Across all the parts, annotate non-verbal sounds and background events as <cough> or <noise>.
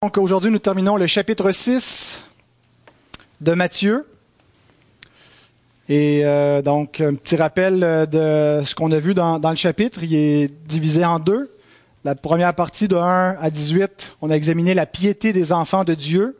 Donc aujourd'hui, nous terminons le chapitre 6 de Matthieu. Et euh, donc, un petit rappel de ce qu'on a vu dans, le chapitre. Il est divisé en deux. La première partie de 1 à 18, on a examiné la piété des enfants de Dieu.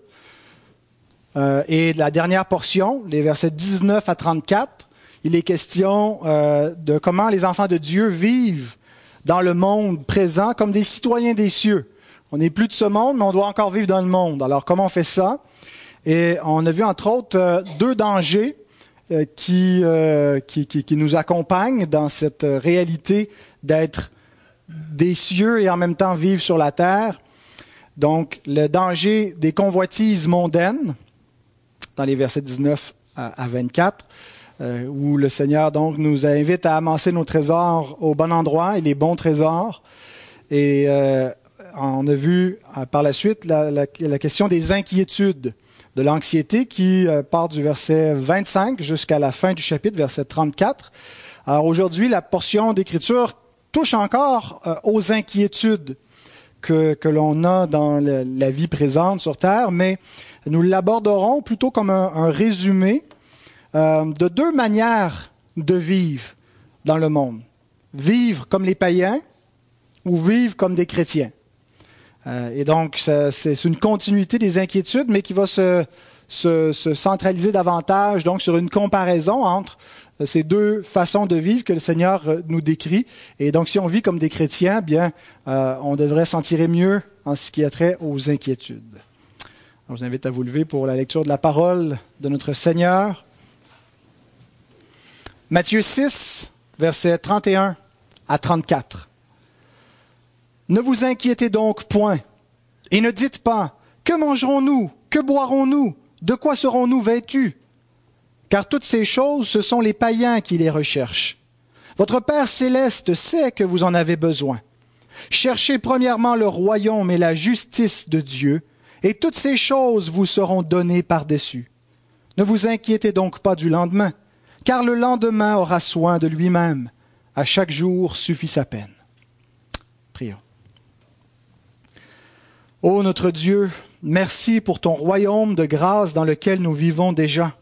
Euh, et la dernière portion, les versets 19 à 34, il est question euh, de comment les enfants de Dieu vivent dans le monde présent comme des citoyens des cieux. On n'est plus de ce monde, mais on doit encore vivre dans le monde. Alors, comment on fait ça? Et on a vu, entre autres, euh, deux dangers euh, qui, euh, qui, nous accompagnent dans cette réalité d'être des cieux et en même temps vivre sur la terre. Donc, le danger des convoitises mondaines, dans les versets 19 à 24, où le Seigneur donc nous invite à amasser nos trésors au bon endroit et les bons trésors. Et on a vu euh, par la suite la, question des inquiétudes, de l'anxiété qui euh, part du verset 25 jusqu'à la fin du chapitre, verset 34. Alors aujourd'hui, la portion d'écriture touche encore euh, aux inquiétudes que, l'on a dans la vie présente sur Terre, mais nous l'aborderons plutôt comme un résumé de deux manières de vivre dans le monde. Vivre comme les païens ou vivre comme des chrétiens. Euh, et donc, c'est une continuité des inquiétudes, mais qui va se, se, se, centraliser davantage donc sur une comparaison entre euh, ces deux façons de vivre que le Seigneur euh, nous décrit. Et donc, si on vit comme des chrétiens, bien, on devrait s'en tirer mieux en ce qui a trait aux inquiétudes. Je vous invite à vous lever pour la lecture de la parole de notre Seigneur. Matthieu 6, versets 31 à 34. Ne vous inquiétez donc point, et ne dites pas, que mangerons-nous, que boirons-nous, de quoi serons-nous vêtus? Car toutes ces choses, ce sont les païens qui les recherchent. Votre Père céleste sait que vous en avez besoin. Cherchez premièrement le royaume et la justice de Dieu, et toutes ces choses vous seront données par-dessus. Ne vous inquiétez donc pas du lendemain, car le lendemain aura soin de lui-même. À chaque jour suffit sa peine. Prions. Ô notre Dieu, merci pour ton royaume de grâce dans lequel nous vivons déjà.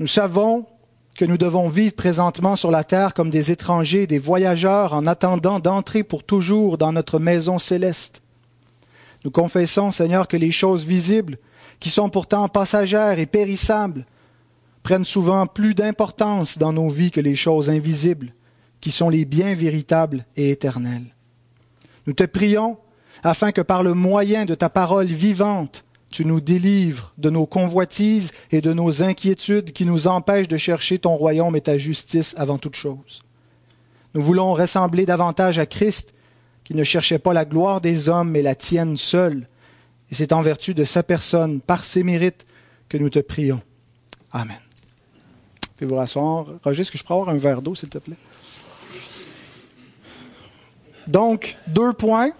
Nous savons que nous devons vivre présentement sur la terre comme des étrangers, des voyageurs en attendant d'entrer pour toujours dans notre maison céleste. Nous confessons, Seigneur, que les choses visibles, qui sont pourtant passagères et périssables, prennent souvent plus d'importance dans nos vies que les choses invisibles, qui sont les biens véritables et éternels. Nous te prions afin que par le moyen de ta parole vivante, tu nous délivres de nos convoitises et de nos inquiétudes qui nous empêchent de chercher ton royaume et ta justice avant toute chose. Nous voulons ressembler davantage à Christ, qui ne cherchait pas la gloire des hommes, mais la tienne seule. Et c'est en vertu de sa personne, par ses mérites, que nous te prions. Amen. Puis vous rasseoir. Roger, est-ce que je peux avoir un verre d'eau, s'il te plaît? Donc, deux points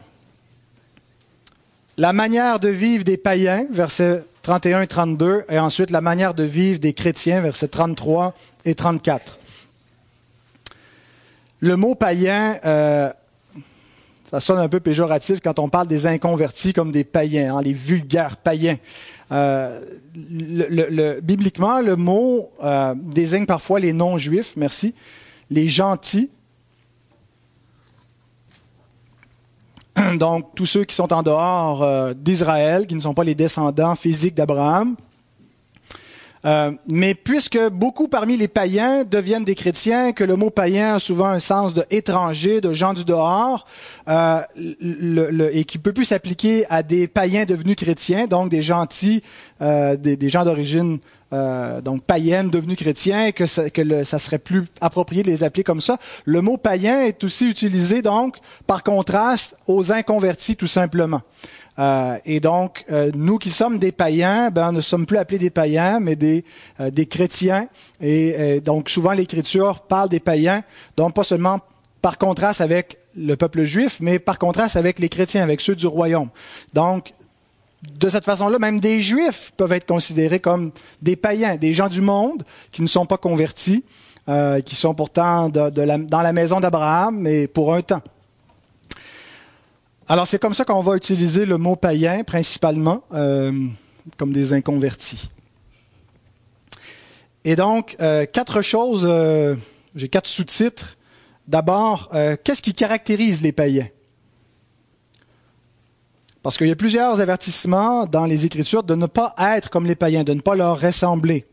la manière de vivre des païens, versets 31 et 32, et ensuite la manière de vivre des chrétiens, versets 33 et 34. Le mot païen, euh, ça sonne un peu péjoratif quand on parle des inconvertis comme des païens, hein, les vulgaires païens. Euh, bibliquement, le mot euh, désigne parfois les non-juifs, merci, les gentils, <clears throat> donc tous ceux qui sont en dehors euh, d'Israël, qui ne sont pas les descendants physiques d'Abraham. Euh, mais puisque beaucoup parmi les païens deviennent des chrétiens, que le mot païen a souvent un sens de étranger, de gens du dehors, euh, le, et qui peut plus s'appliquer à des païens devenus chrétiens, donc des gentils, des, des, gens d'origine euh, donc païennes devenues chrétiens, que, ça, que ça serait plus approprié de les appeler comme ça. Le mot païen est aussi utilisé donc par contraste aux inconvertis tout simplement. Euh, et donc, euh, nous qui sommes des païens, ben, ne sommes plus appelés des païens, mais des, euh, des chrétiens. Et, et donc, souvent, l'Écriture parle des païens, donc pas seulement par contraste avec le peuple juif, mais par contraste avec les chrétiens, avec ceux du royaume. Donc, de cette façon-là, même des juifs peuvent être considérés comme des païens, des gens du monde qui ne sont pas convertis, euh, qui sont pourtant dans la maison d'Abraham, mais pour un temps. Alors c'est comme ça qu'on va utiliser le mot païen principalement, euh, comme des inconvertis. Et donc, euh, quatre choses, j'ai quatre sous-titres. D'abord, qu'est-ce qui caractérise les païens? Parce qu'il y a plusieurs avertissements dans les Écritures de ne pas être comme les païens, de ne pas leur ressembler.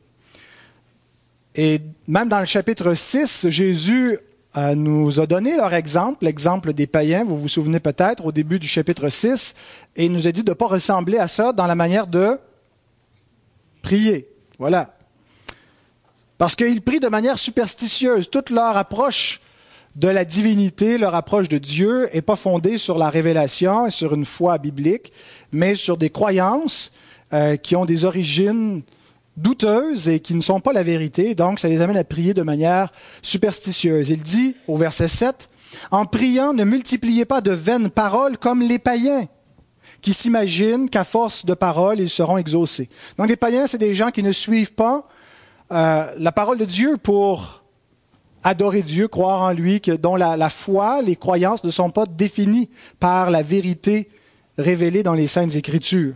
Et même dans le chapitre 6, Jésus euh, nous a donné leur exemple, l'exemple des païens, vous vous souvenez peut-être, au début du chapitre 6, et il nous a dit de ne pas ressembler à ça dans la manière de prier. Voilà. Parce qu'ils prient de manière superstitieuse. Toute leur approche de la divinité, leur approche de Dieu, n'est pas fondée sur la révélation et sur une foi biblique, mais sur des croyances euh, qui ont des origines douteuses et qui ne sont pas la vérité, donc ça les amène à prier de manière superstitieuse. Il dit au verset 7, En priant, ne multipliez pas de vaines paroles comme les païens, qui s'imaginent qu'à force de paroles, ils seront exaucés. Donc les païens, c'est des gens qui ne suivent pas euh, la parole de Dieu pour adorer Dieu, croire en lui, que, dont la, foi, les croyances ne sont pas définies par la vérité révélée dans les saintes écritures.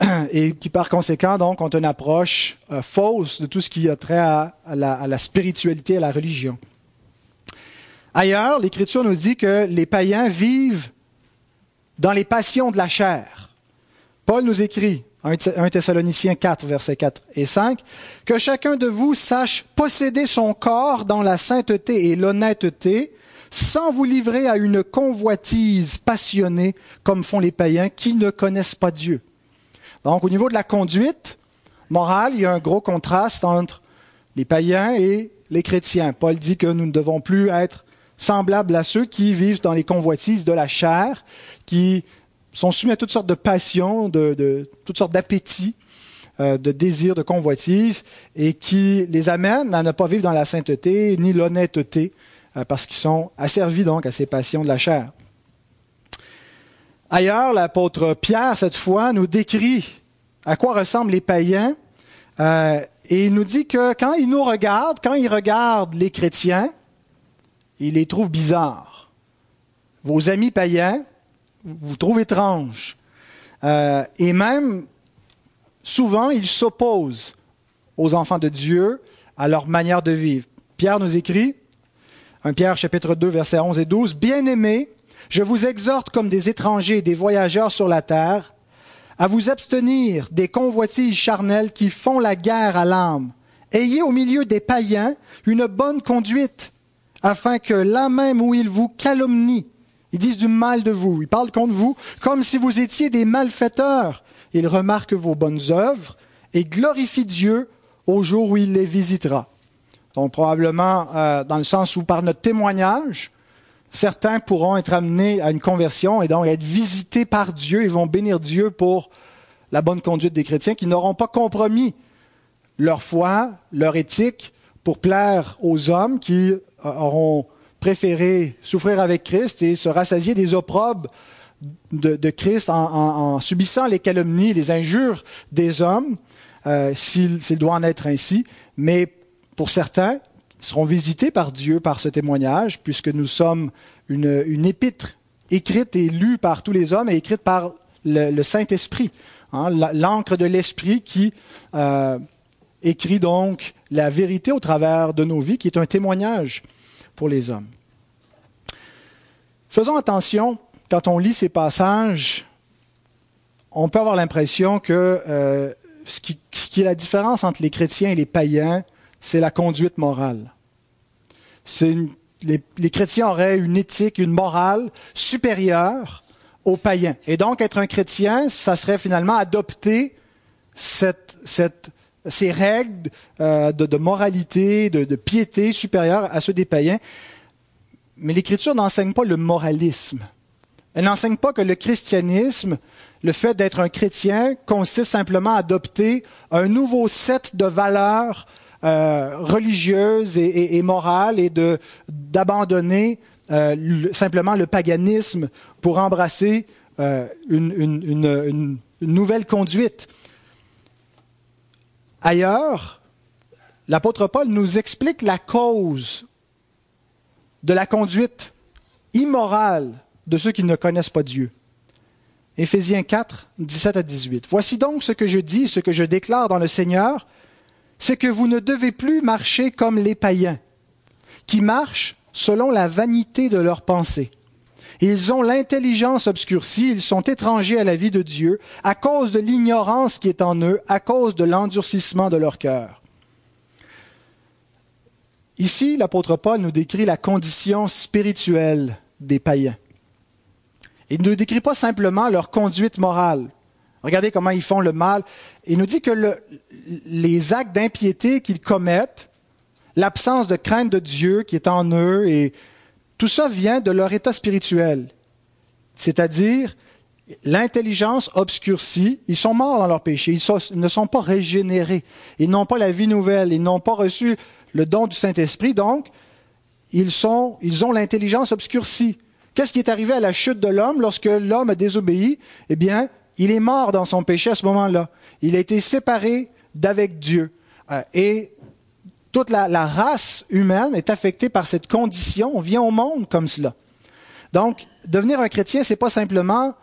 <clears throat> et qui par conséquent donc ont une approche euh, fausse de tout ce qui a trait à, la, à, la, spiritualité, à la religion. Ailleurs, l'Écriture nous dit que les païens vivent dans les passions de la chair. Paul nous écrit, 1 Thessaloniciens 4, versets 4 et 5, que chacun de vous sache posséder son corps dans la sainteté et l'honnêteté, sans vous livrer à une convoitise passionnée comme font les païens qui ne connaissent pas Dieu. Donc, au niveau de la conduite morale, il y a un gros contraste entre les païens et les chrétiens. Paul dit que nous ne devons plus être semblables à ceux qui vivent dans les convoitises de la chair, qui sont soumis à toutes sortes de passions, de, toutes sortes d'appétits, euh, de désirs, de convoitises, et qui les amènent à ne pas vivre dans la sainteté ni l'honnêteté, euh, parce qu'ils sont asservis donc à ces passions de la chair. Ailleurs, l'apôtre Pierre, cette fois, nous décrit à quoi ressemblent les païens. Euh, et il nous dit que quand il nous regarde, quand il regarde les chrétiens, il les trouve bizarres. Vos amis païens vous trouvent étranges. Euh, et même, souvent, ils s'opposent aux enfants de Dieu, à leur manière de vivre. Pierre nous écrit, 1 Pierre chapitre 2, versets 11 et 12, Bien-aimés, je vous exhorte comme des étrangers et des voyageurs sur la terre à vous abstenir des convoitises charnelles qui font la guerre à l'âme. Ayez au milieu des païens une bonne conduite, afin que là même où ils vous calomnient, ils disent du mal de vous, ils parlent contre vous, comme si vous étiez des malfaiteurs. Ils remarquent vos bonnes œuvres et glorifient Dieu au jour où il les visitera. Donc probablement euh, dans le sens où par notre témoignage, certains pourront être amenés à une conversion et donc être visités par Dieu. Ils vont bénir Dieu pour la bonne conduite des chrétiens qui n'auront pas compromis leur foi, leur éthique pour plaire aux hommes qui euh, auront préféré souffrir avec Christ et se rassasier des opprobes de, Christ en, subissant les calomnies, les injures des hommes, euh, s'il doit en être ainsi. Mais pour certains, seront visités par Dieu par ce témoignage, puisque nous sommes une, épître écrite et lue par tous les hommes et écrite par le, Saint-Esprit, hein, l'encre de l'Esprit qui euh, écrit donc la vérité au travers de nos vies, qui est un témoignage pour les hommes. Faisons attention, quand on lit ces passages, on peut avoir l'impression que euh, ce, qui, ce qui est la différence entre les chrétiens et les païens, c'est la conduite morale. les, chrétiens auraient une éthique, une morale supérieure aux païens. Et donc, être un chrétien, ça serait finalement adopter cette, ces règles euh, de, moralité, de, piété supérieures à ceux des païens. Mais l'Écriture n'enseigne pas le moralisme. Elle n'enseigne pas que le christianisme, le fait d'être un chrétien, consiste simplement à adopter un nouveau set de valeurs euh, religieuse et, et, morale et d'abandonner euh, simplement le paganisme pour embrasser une, nouvelle conduite. Ailleurs, l'apôtre Paul nous explique la cause de la conduite immorale de ceux qui ne connaissent pas Dieu. Éphésiens 4, 17 à 18. Voici donc ce que je dis, ce que je déclare dans le Seigneur, c'est que vous ne devez plus marcher comme les païens, qui marchent selon la vanité de leurs pensées. Ils ont l'intelligence obscurcie, ils sont étrangers à la vie de Dieu à cause de l'ignorance qui est en eux, à cause de l'endurcissement de leur cœur. Ici, l'apôtre Paul nous décrit la condition spirituelle des païens. Il ne décrit pas simplement leur conduite morale. Regardez comment ils font le mal. Il nous dit que les actes d'impiété qu'ils commettent, l'absence de crainte de Dieu qui est en eux, et tout ça vient de leur état spirituel. C'est-à-dire, l'intelligence obscurcie, ils sont morts dans leur péché, ils, ne sont pas régénérés, ils n'ont pas la vie nouvelle, ils n'ont pas reçu le don du Saint-Esprit, donc ils, sont, ils ont l'intelligence obscurcie. Qu'est-ce qui est arrivé à la chute de l'homme lorsque l'homme a désobéi? Eh bien, il est mort dans son péché à ce moment-là. Il a été séparé d'avec Dieu. Euh, toute la, la, race humaine est affectée par cette condition. On vient au monde comme cela. Donc, devenir un chrétien, c'est pas simplement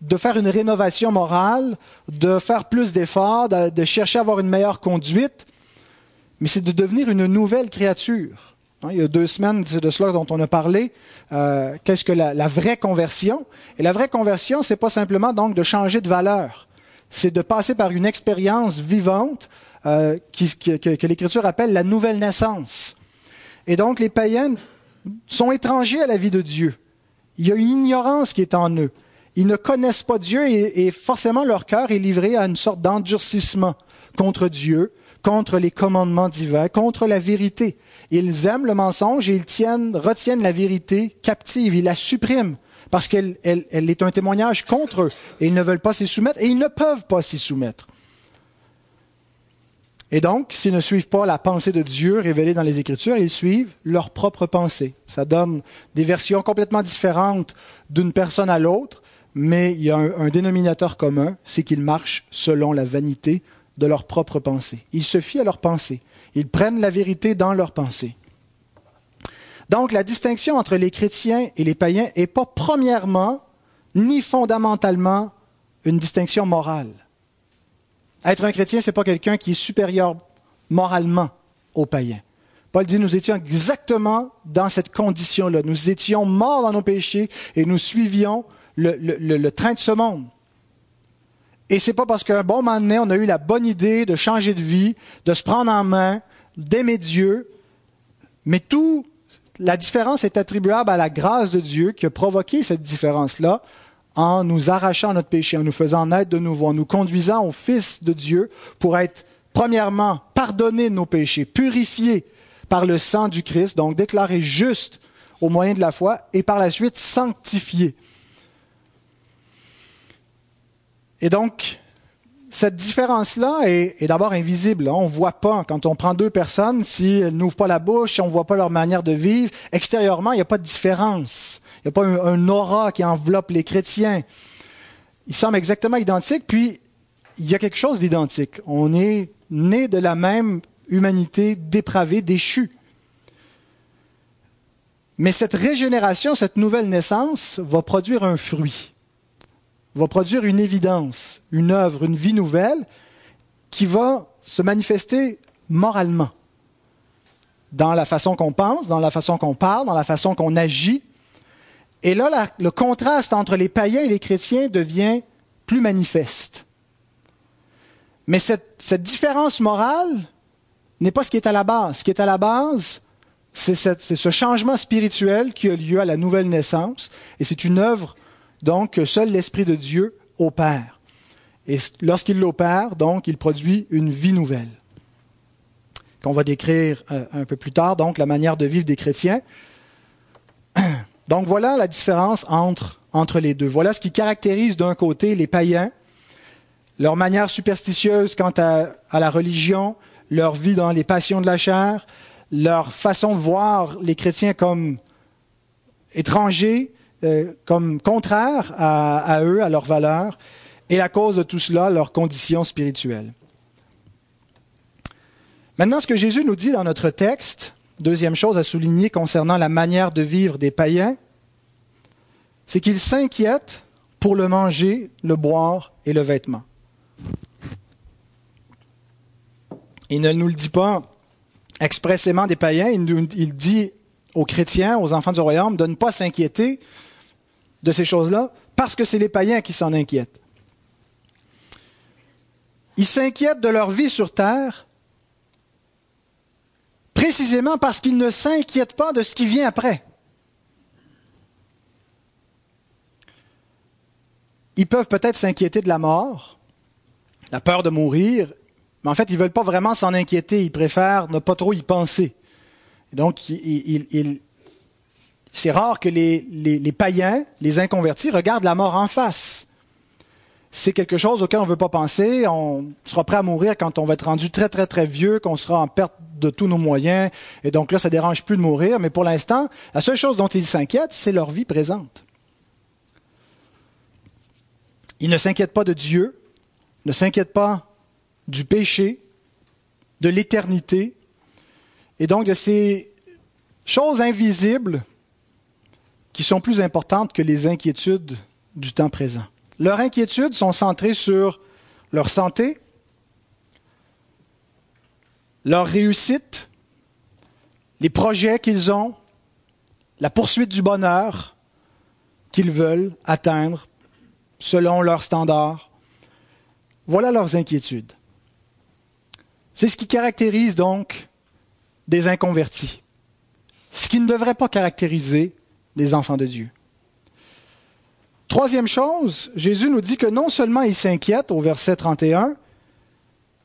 de faire une rénovation morale, de faire plus d'efforts, de, chercher à avoir une meilleure conduite, mais c'est de devenir une nouvelle créature. Hein, il y a deux semaines, c'est de cela dont on a parlé. Euh, qu'est-ce que la, vraie conversion? Et la vraie conversion, c'est pas simplement donc de changer de valeur. C'est de passer par une expérience vivante euh, que, l'Écriture appelle la nouvelle naissance. Et donc, les païens sont étrangers à la vie de Dieu. Il y a une ignorance qui est en eux. Ils ne connaissent pas Dieu et, et forcément leur cœur est livré à une sorte d'endurcissement contre Dieu, contre les commandements divins, contre la vérité. Ils aiment le mensonge et ils tiennent, retiennent la vérité captive, ils la suppriment parce qu'elle elle, est un témoignage contre eux et ils ne veulent pas s'y soumettre et ils ne peuvent pas s'y soumettre. Et donc, s'ils ne suivent pas la pensée de Dieu révélée dans les Écritures, ils suivent leur propre pensée. Ça donne des versions complètement différentes d'une personne à l'autre, mais il y a un, dénominateur commun, c'est qu'ils marchent selon la vanité de leur propre pensée. Ils se fient à leur pensée. Ils prennent la vérité dans leur pensée. Donc la distinction entre les chrétiens et les païens n'est pas premièrement ni fondamentalement une distinction morale. Être un chrétien, ce n'est pas quelqu'un qui est supérieur moralement aux païens. Paul dit, nous étions exactement dans cette condition-là. Nous étions morts dans nos péchés et nous suivions le, train de ce monde. Et c'est pas parce qu'un bon moment donné, on a eu la bonne idée de changer de vie, de se prendre en main, d'aimer Dieu, mais tout, la différence est attribuable à la grâce de Dieu qui a provoqué cette différence-là en nous arrachant notre péché, en nous faisant naître de nouveau, en nous conduisant au Fils de Dieu pour être, premièrement, pardonné de nos péchés, purifié par le sang du Christ, donc déclaré juste au moyen de la foi, et par la suite sanctifié. Et donc, cette différence-là est, d'abord invisible. On ne voit pas, quand on prend deux personnes, si elles n'ouvrent pas la bouche, si on ne voit pas leur manière de vivre, extérieurement, il n'y a pas de différence. Il n'y a pas un, aura qui enveloppe les chrétiens. Ils semblent exactement identiques, puis il y a quelque chose d'identique. On est né de la même humanité dépravée, déchue. Mais cette régénération, cette nouvelle naissance va produire un fruit va produire une évidence, une œuvre, une vie nouvelle qui va se manifester moralement dans la façon qu'on pense, dans la façon qu'on parle, dans la façon qu'on agit. Et là, le contraste entre les païens et les chrétiens devient plus manifeste. Mais cette, cette différence morale n'est pas ce qui est à la base. Ce qui est à la base, c'est ce changement spirituel qui a lieu à la nouvelle naissance, et c'est une œuvre donc seul l'Esprit de Dieu opère. Et lorsqu'il l'opère, donc, il produit une vie nouvelle, qu'on va décrire euh, un peu plus tard, donc la manière de vivre des chrétiens. <clears throat> Donc voilà la différence entre, les deux. Voilà ce qui caractérise d'un côté les païens, leur manière superstitieuse quant à la religion, leur vie dans les passions de la chair, leur façon de voir les chrétiens comme étrangers, euh, comme contraire à, eux, à leurs valeurs, et à cause de tout cela, leur condition spirituelle. Maintenant, ce que Jésus nous dit dans notre texte, deuxième chose à souligner concernant la manière de vivre des païens, c'est qu'ils s'inquiètent pour le manger, le boire et le vêtement. Il ne nous le dit pas expressément des païens, il, dit aux chrétiens, aux enfants du royaume, de ne pas s'inquiéter de ces choses-là, parce que c'est les païens qui s'en inquiètent. Ils s'inquiètent de leur vie sur terre, précisément parce qu'ils ne s'inquiètent pas de ce qui vient après. Ils peuvent peut-être s'inquiéter de la mort, la peur de mourir, mais en fait, ils ne veulent pas vraiment s'en inquiéter, ils préfèrent ne pas trop y penser. donc, c'est rare que les, païens, les inconvertis, regardent la mort en face. C'est quelque chose auquel on ne veut pas penser. On sera prêt à mourir quand on va être rendu très, très, très vieux, qu'on sera en perte de tous nos moyens. Et donc là, ça dérange plus de mourir. Mais pour l'instant, la seule chose dont ils s'inquiètent, c'est leur vie présente. Ils ne s'inquiètent pas de Dieu, ne s'inquiètent pas du péché, de l'éternité, et donc de ces choses invisibles qui sont plus importantes que les inquiétudes du temps présent. Leurs inquiétudes sont centrées sur leur santé, leur réussite, les projets qu'ils ont, la poursuite du bonheur qu'ils veulent atteindre selon leurs standards. Voilà leurs inquiétudes. C'est ce qui caractérise donc des inconvertis. Ce qui ne devrait pas caractériser des enfants de Dieu. Troisième chose, Jésus nous dit que non seulement il s'inquiète au verset 31,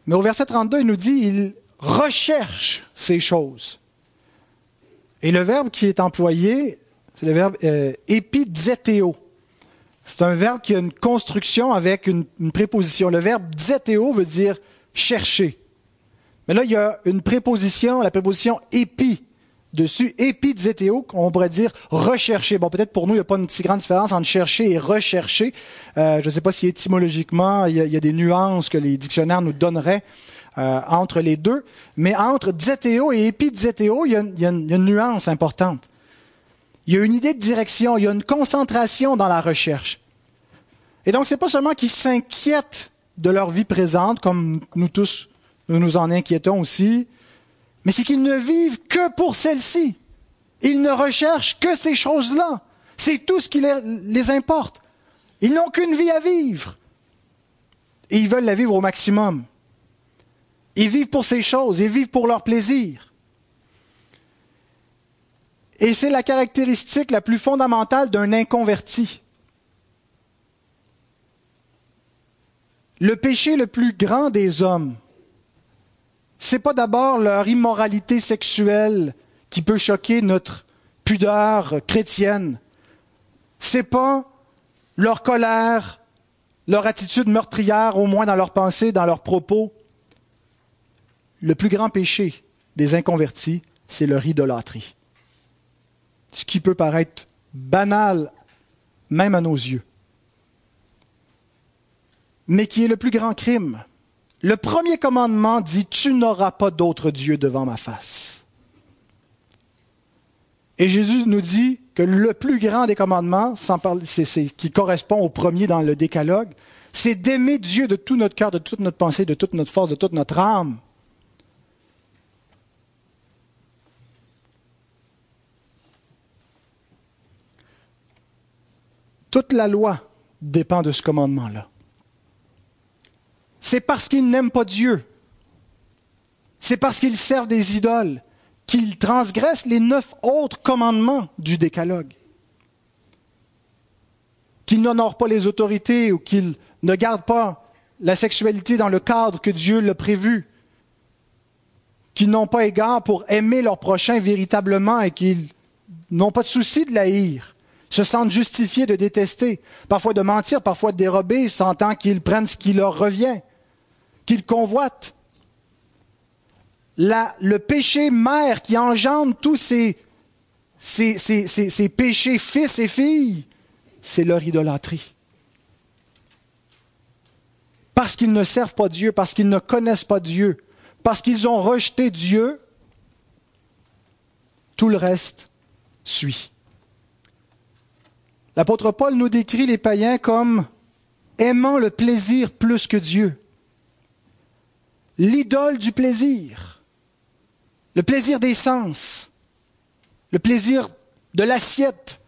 mais au verset 32, il nous dit il recherche ces choses. Et le verbe qui est employé, c'est le verbe euh, C'est un verbe qui a une construction avec une, préposition. Le verbe zeteo veut dire chercher. Mais là, il y a une préposition, la préposition épi dessus, épi on pourrait dire rechercher. Bon, peut-être pour nous, il n'y a pas une si grande différence entre chercher et rechercher. Euh, je ne sais pas si étymologiquement, il y, a, des nuances que les dictionnaires nous donneraient euh, entre les deux. Mais entre zeteo et épi il y, a, il une nuance importante. Il y a une idée de direction, il y a une concentration dans la recherche. Et donc, c'est pas seulement qu'ils s'inquiètent de leur vie présente, comme nous tous nous nous en inquiétons aussi, mais c'est qu'ils ne vivent que pour celle-ci. Ils ne recherchent que ces choses-là. C'est tout ce qui les, importe. Ils n'ont qu'une vie à vivre. Et ils veulent la vivre au maximum. Ils vivent pour ces choses, ils vivent pour leur plaisir. Et c'est la caractéristique la plus fondamentale d'un inconverti. Le péché le plus grand des hommes, c'est pas d'abord leur immoralité sexuelle qui peut choquer notre pudeur chrétienne. C'est pas leur colère, leur attitude meurtrière, au moins dans leurs pensées, dans leurs propos. Le plus grand péché des inconvertis, c'est leur idolâtrie. Ce qui peut paraître banal, même à nos yeux, mais qui est le plus grand crime? Le premier commandement dit, tu n'auras pas d'autre Dieu devant ma face. Et Jésus nous dit que le plus grand des commandements, qui correspond au premier dans le décalogue, c'est d'aimer Dieu de tout notre cœur, de toute notre pensée, de toute notre force, de toute notre âme. Toute la loi dépend de ce commandement-là c'est parce qu'ils n'aiment pas Dieu. C'est parce qu'ils servent des idoles qu'ils transgressent les neuf autres commandements du décalogue. Qu'ils n'honorent pas les autorités ou qu'ils ne gardent pas la sexualité dans le cadre que Dieu l'a prévu. Qu'ils n'ont pas égard pour aimer leur prochain véritablement et qu'ils n'ont pas de souci de l'haïr se sentent justifiés de détester, parfois de mentir, parfois de dérober, sentant qu'ils prennent ce qui leur revient qu'ils convoitent. le péché mère qui engendre tous ces, péchés fils et filles, c'est leur idolâtrie. Parce qu'ils ne servent pas Dieu, parce qu'ils ne connaissent pas Dieu, parce qu'ils ont rejeté Dieu, tout le reste suit. L'apôtre Paul nous décrit les païens comme aimant le plaisir plus que Dieu. L'idole du plaisir. Le plaisir des sens. Le plaisir de l'assiette.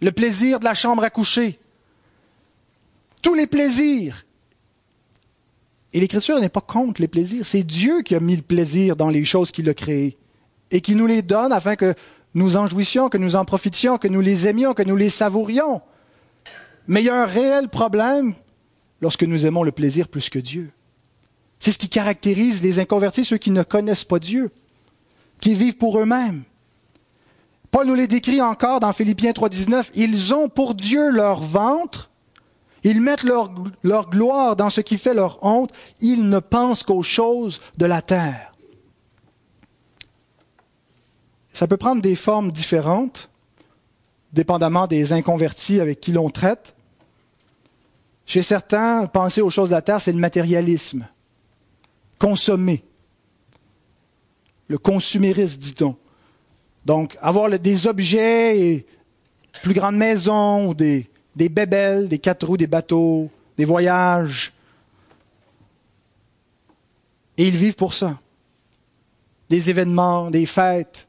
Le plaisir de la chambre à coucher. Tous les plaisirs. Et l'Écriture n'est pas contre les plaisirs. C'est Dieu qui a mis le plaisir dans les choses qu'il a créées et qui nous les donne afin que nous en jouissions, que nous en profitions, que nous les aimions, que nous les savourions. Mais il y a un réel problème lorsque nous aimons le plaisir plus que Dieu. C'est ce qui caractérise les inconvertis, ceux qui ne connaissent pas Dieu, qui vivent pour eux-mêmes. Paul nous les décrit encore dans Philippiens 3.19. Ils ont pour Dieu leur ventre, ils mettent leur, leur gloire dans ce qui fait leur honte, ils ne pensent qu'aux choses de la terre. Ça peut prendre des formes différentes, dépendamment des inconvertis avec qui l'on traite. Chez certains, penser aux choses de la terre, c'est le matérialisme. Consommer. Le consumérisme, dit-on. Donc, avoir des objets, et plus grandes maisons, ou des, des bébelles, des quatre roues, des bateaux, des voyages. Et ils vivent pour ça. Des événements, des fêtes.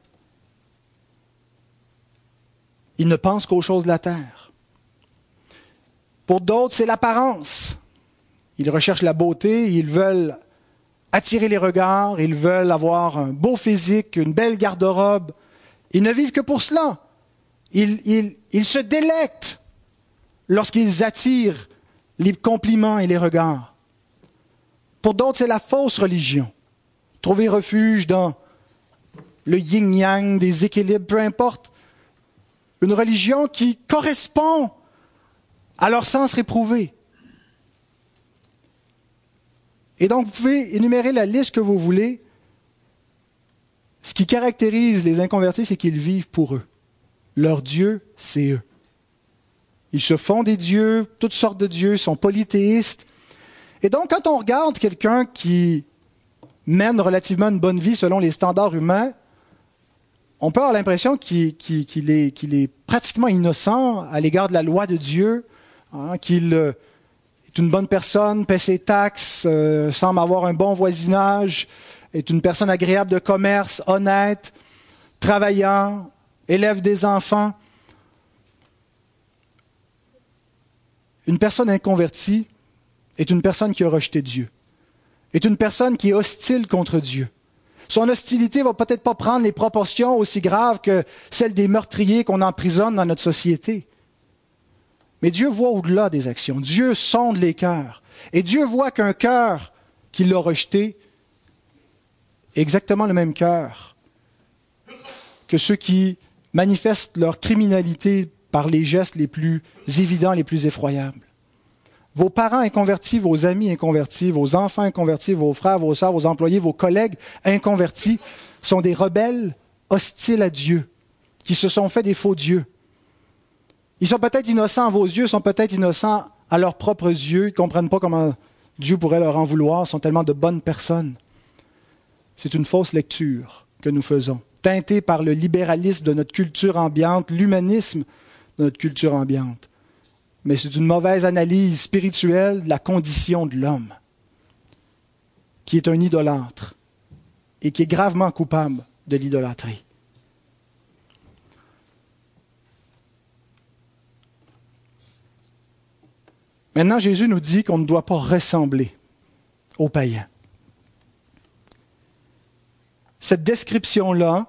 Ils ne pensent qu'aux choses de la terre. Pour d'autres, c'est l'apparence. Ils recherchent la beauté, ils veulent attirer les regards, ils veulent avoir un beau physique, une belle garde-robe. Ils ne vivent que pour cela. Ils, ils se délectent lorsqu'ils attirent les compliments et les regards. Pour d'autres, c'est la fausse religion. Trouver refuge dans le yin-yang, des équilibres, peu importe. Une religion qui correspond à leur sens réprouvé. Et donc, vous pouvez énumérer la liste que vous voulez. Ce qui caractérise les inconvertis, c'est qu'ils vivent pour eux. Leur Dieu, c'est eux. Ils se font des dieux, toutes sortes de dieux, sont polythéistes. Et donc, quand on regarde quelqu'un qui mène relativement une bonne vie selon les standards humains, on peut avoir l'impression qu'il est, pratiquement innocent à l'égard de la loi de Dieu, Hein, qu'il euh, est une bonne personne, paie ses taxes, euh, semble avoir un bon voisinage, est une personne agréable de commerce, honnête, travaillant, élève des enfants. Une personne inconvertie est une personne qui a rejeté Dieu, est une personne qui est hostile contre Dieu. Son hostilité va peut-être pas prendre les proportions aussi graves que celles des meurtriers qu'on emprisonne dans notre société. Mais Dieu voit au-delà des actions. Dieu sonde les cœurs. Et Dieu voit qu'un cœur qui l'a rejeté est exactement le même cœur que ceux qui manifestent leur criminalité par les gestes les plus évidents, les plus effroyables. Vos parents inconvertis, vos amis inconvertis, vos enfants inconvertis, vos frères, vos sœurs, vos employés, vos collègues inconvertis sont des rebelles hostiles à Dieu, qui se sont fait des faux dieux. Ils sont peut-être innocents à vos yeux, sont peut-être innocents à leurs propres yeux, ils ne comprennent pas comment Dieu pourrait leur en vouloir, sont tellement de bonnes personnes. C'est une fausse lecture que nous faisons, teintée par le libéralisme de notre culture ambiante, l'humanisme de notre culture ambiante. Mais c'est une mauvaise analyse spirituelle de la condition de l'homme, qui est un idolâtre et qui est gravement coupable de l'idolâtrie. Maintenant, Jésus nous dit qu'on ne doit pas ressembler aux païens. Cette description-là,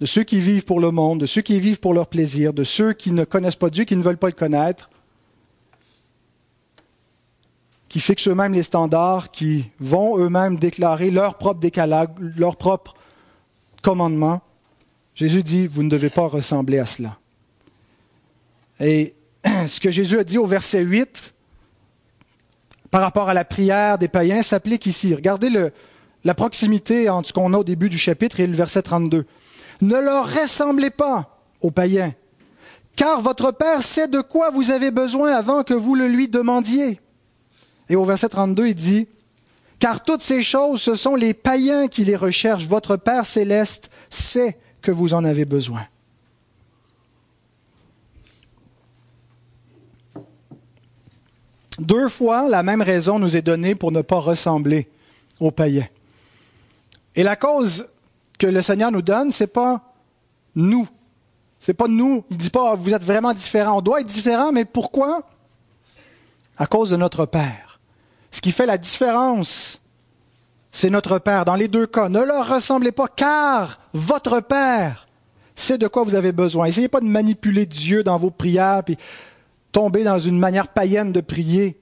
de ceux qui vivent pour le monde, de ceux qui vivent pour leur plaisir, de ceux qui ne connaissent pas Dieu, qui ne veulent pas le connaître, qui fixent eux-mêmes les standards, qui vont eux-mêmes déclarer leur propre décalage, leur propre commandement. Jésus dit, vous ne devez pas ressembler à cela. Et <clears throat> ce que Jésus a dit au verset 8 par rapport à la prière des païens s'applique ici. Regardez la proximité entre ce qu'on a au début du chapitre et le verset 32. Ne leur ressemblez pas aux païens, car votre Père sait de quoi vous avez besoin avant que vous le lui demandiez. Et au verset 32, il dit, car toutes ces choses, ce sont les païens qui les recherchent. Votre Père céleste sait que vous en avez besoin. Deux fois, la même raison nous est donnée pour ne pas ressembler aux païens. Et la cause que le Seigneur nous donne, c'est pas nous. C'est pas nous. Il dit pas, vous êtes vraiment différents. On doit être différents, mais pourquoi? À cause de notre Père. Ce qui fait la différence, c'est notre Père. Dans les deux cas, ne leur ressemblez pas, car votre Père sait de quoi vous avez besoin. Essayez pas de manipuler Dieu dans vos prières, tomber dans une manière païenne de prier.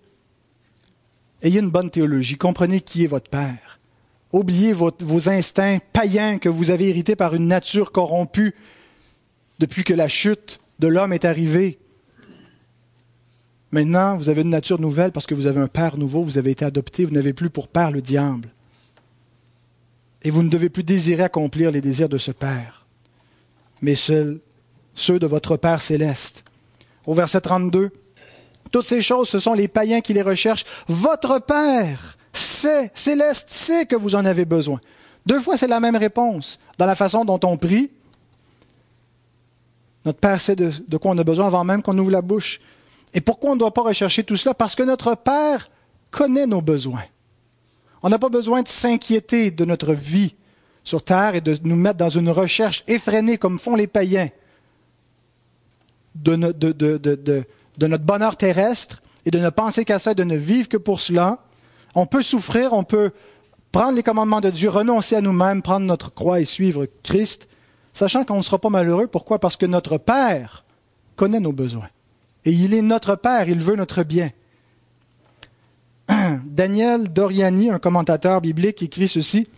Ayez une bonne théologie. Comprenez qui est votre Père. Oubliez vos instincts païens que vous avez hérités par une nature corrompue depuis que la chute de l'homme est arrivée. Maintenant, vous avez une nature nouvelle parce que vous avez un Père nouveau, vous avez été adopté, vous n'avez plus pour Père le diable. Et vous ne devez plus désirer accomplir les désirs de ce Père, mais ceux de votre Père céleste. Au verset 32, toutes ces choses, ce sont les païens qui les recherchent. Votre Père sait, céleste sait que vous en avez besoin. Deux fois, c'est la même réponse. Dans la façon dont on prie, notre Père sait de, quoi on a besoin avant même qu'on ouvre la bouche. Et pourquoi on ne doit pas rechercher tout cela? Parce que notre Père connaît nos besoins. On n'a pas besoin de s'inquiéter de notre vie sur terre et de nous mettre dans une recherche effrénée comme font les païens de, notre bonheur terrestre et de ne penser qu'à ça et de ne vivre que pour cela. On peut souffrir, on peut prendre les commandements de Dieu, renoncer à nous-mêmes, prendre notre croix et suivre Christ, sachant qu'on ne sera pas malheureux. Pourquoi? Parce que notre Père connaît nos besoins. Et il est notre Père, il veut notre bien. <clears throat> Daniel Doriani, un commentateur biblique, écrit ceci.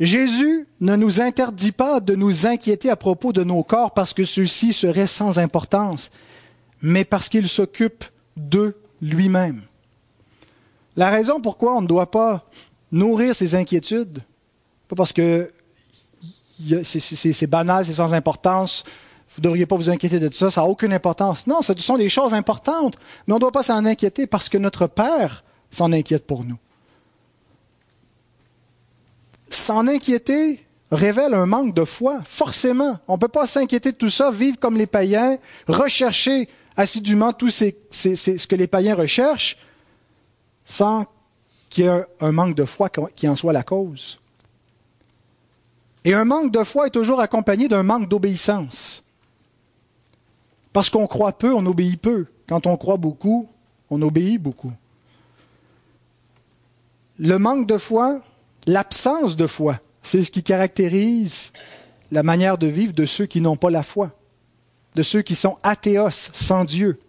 Jésus ne nous interdit pas de nous inquiéter à propos de nos corps parce que ceux-ci seraient sans importance, mais parce qu'il s'occupe d'eux lui-même. La raison pourquoi on ne doit pas nourrir ces inquiétudes, pas parce que c'est banal, c'est sans importance, vous ne devriez pas vous inquiéter de ça, ça n'a aucune importance. Non, ce sont des choses importantes, mais on ne doit pas s'en inquiéter parce que notre Père s'en inquiète pour nous. S'en inquiéter révèle un manque de foi, forcément. On ne peut pas s'inquiéter de tout ça, vivre comme les païens, rechercher assidûment tout ce que les païens recherchent, sans qu'il y ait un manque de foi qui en soit la cause. Et un manque de foi est toujours accompagné d'un manque d'obéissance. Parce qu'on croit peu, on obéit peu. Quand on croit beaucoup, on obéit beaucoup. Le manque de foi, l'absence de foi, c'est ce qui caractérise la manière de vivre de ceux qui n'ont pas la foi de ceux qui sont athéos, sans Dieu,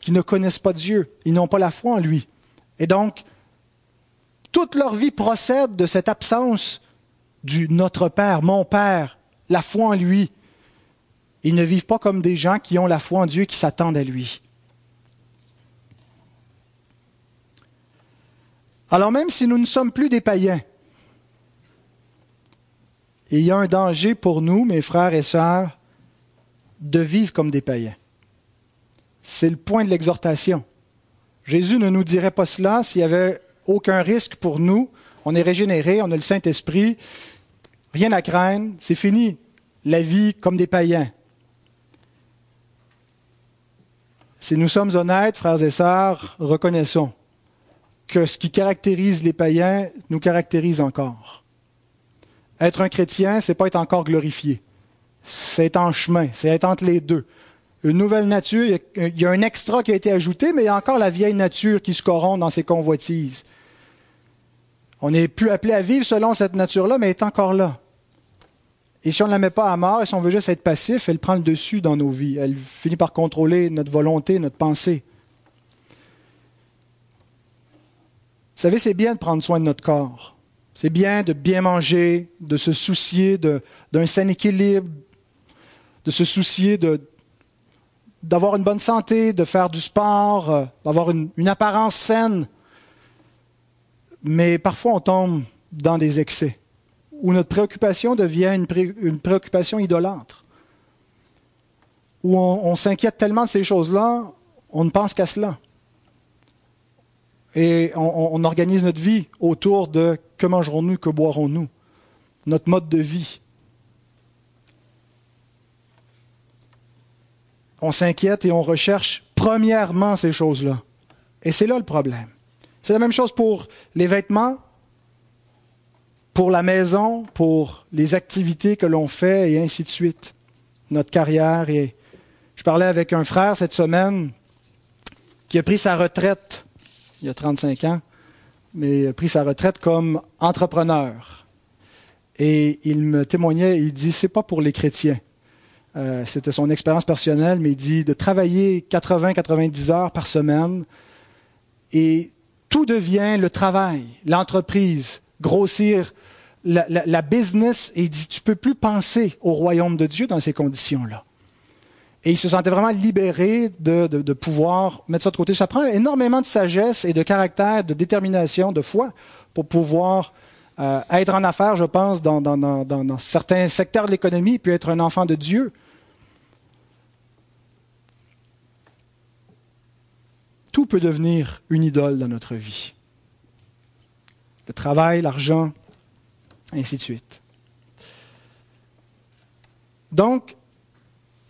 qui ne connaissent pas Dieu, ils n'ont pas la foi en lui. Et donc, toute leur vie procède de cette absence du Notre Père, mon Père, la foi en lui. Ils ne vivent pas comme des gens qui ont la foi en Dieu qui s'attendent à lui. Alors même si nous ne sommes plus des païens, il y a un danger pour nous, mes frères et sœurs, de vivre comme des païens. C'est le point de l'exhortation. Jésus ne nous dirait pas cela s'il n'y avait aucun risque pour nous. On est régénéré, on a le Saint-Esprit, rien à craindre, c'est fini la vie comme des païens. Si nous sommes honnêtes, frères et sœurs, reconnaissons que ce qui caractérise les païens nous caractérise encore. Être un chrétien, c'est pas être encore glorifié c'est en chemin, c'est être entre les deux. Une nouvelle nature, il y a un extra qui a été ajouté, mais il y a encore la vieille nature qui se corrompt dans ses convoitises. On n'est plus appelé à vivre selon cette nature-là, mais elle est encore là. Et si on ne la met pas à mort, et si on veut juste être passif, elle prend le dessus dans nos vies. Elle finit par contrôler notre volonté, notre pensée. Vous savez, c'est bien de prendre soin de notre corps. C'est bien de bien manger, de se soucier d'un sain équilibre, de se soucier d'avoir une bonne santé, de faire du sport, euh, d'avoir une, apparence saine. Mais parfois, on tombe dans des excès, où notre préoccupation devient une, préoccupation idolâtre, où on, s'inquiète tellement de ces choses-là, on ne pense qu'à cela. Et on, on organise notre vie autour de que mangerons-nous, que boirons-nous, notre mode de vie. On s'inquiète et on recherche premièrement ces choses-là. Et c'est là le problème. C'est la même chose pour les vêtements, pour la maison, pour les activités que l'on fait et ainsi de suite. Notre carrière. Et je parlais avec un frère cette semaine qui a pris sa retraite il y a 35 ans, mais a pris sa retraite comme entrepreneur. Et il me témoignait, il dit, c'est pas pour les chrétiens. Euh, c'était son expérience personnelle, mais il dit de travailler 80-90 heures par semaine et tout devient le travail, l'entreprise, grossir la, business. Et il dit, tu peux plus penser au royaume de Dieu dans ces conditions-là. Et il se sentait vraiment libéré de, de, pouvoir mettre ça de côté. Ça prend énormément de sagesse et de caractère, de détermination, de foi pour pouvoir euh, être en affaires, je pense, dans, dans, dans, dans certains secteurs de l'économie, puis être un enfant de Dieu. Tout peut devenir une idole dans notre vie. Le travail, l'argent, ainsi de suite. Donc,